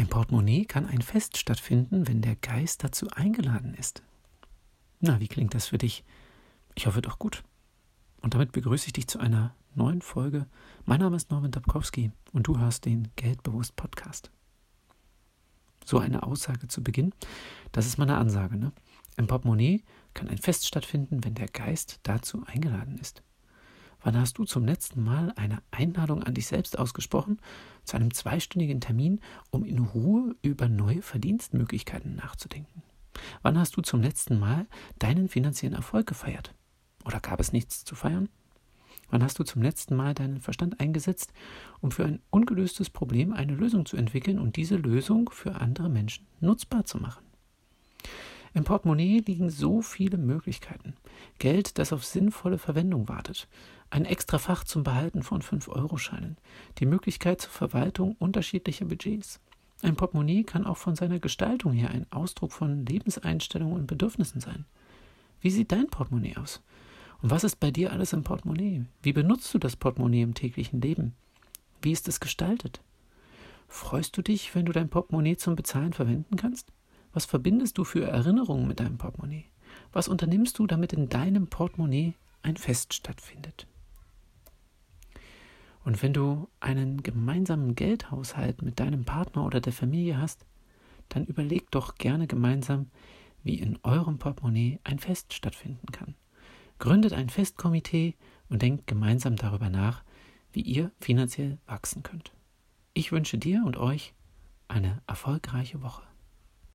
Im Portemonnaie kann ein Fest stattfinden, wenn der Geist dazu eingeladen ist. Na, wie klingt das für dich? Ich hoffe doch gut. Und damit begrüße ich dich zu einer neuen Folge. Mein Name ist Norman Dabkowski und du hörst den Geldbewusst Podcast. So eine Aussage zu Beginn, das ist meine Ansage. Ne? Im Portemonnaie kann ein Fest stattfinden, wenn der Geist dazu eingeladen ist. Wann hast du zum letzten Mal eine Einladung an dich selbst ausgesprochen zu einem zweistündigen Termin, um in Ruhe über neue Verdienstmöglichkeiten nachzudenken? Wann hast du zum letzten Mal deinen finanziellen Erfolg gefeiert? Oder gab es nichts zu feiern? Wann hast du zum letzten Mal deinen Verstand eingesetzt, um für ein ungelöstes Problem eine Lösung zu entwickeln und diese Lösung für andere Menschen nutzbar zu machen? Im Portemonnaie liegen so viele Möglichkeiten. Geld, das auf sinnvolle Verwendung wartet. Ein extra Fach zum Behalten von 5-Euro-Scheinen. Die Möglichkeit zur Verwaltung unterschiedlicher Budgets. Ein Portemonnaie kann auch von seiner Gestaltung her ein Ausdruck von Lebenseinstellungen und Bedürfnissen sein. Wie sieht dein Portemonnaie aus? Und was ist bei dir alles im Portemonnaie? Wie benutzt du das Portemonnaie im täglichen Leben? Wie ist es gestaltet? Freust du dich, wenn du dein Portemonnaie zum Bezahlen verwenden kannst? Was verbindest du für Erinnerungen mit deinem Portemonnaie? Was unternimmst du, damit in deinem Portemonnaie ein Fest stattfindet? Und wenn du einen gemeinsamen Geldhaushalt mit deinem Partner oder der Familie hast, dann überleg doch gerne gemeinsam, wie in eurem Portemonnaie ein Fest stattfinden kann. Gründet ein Festkomitee und denkt gemeinsam darüber nach, wie ihr finanziell wachsen könnt. Ich wünsche dir und euch eine erfolgreiche Woche.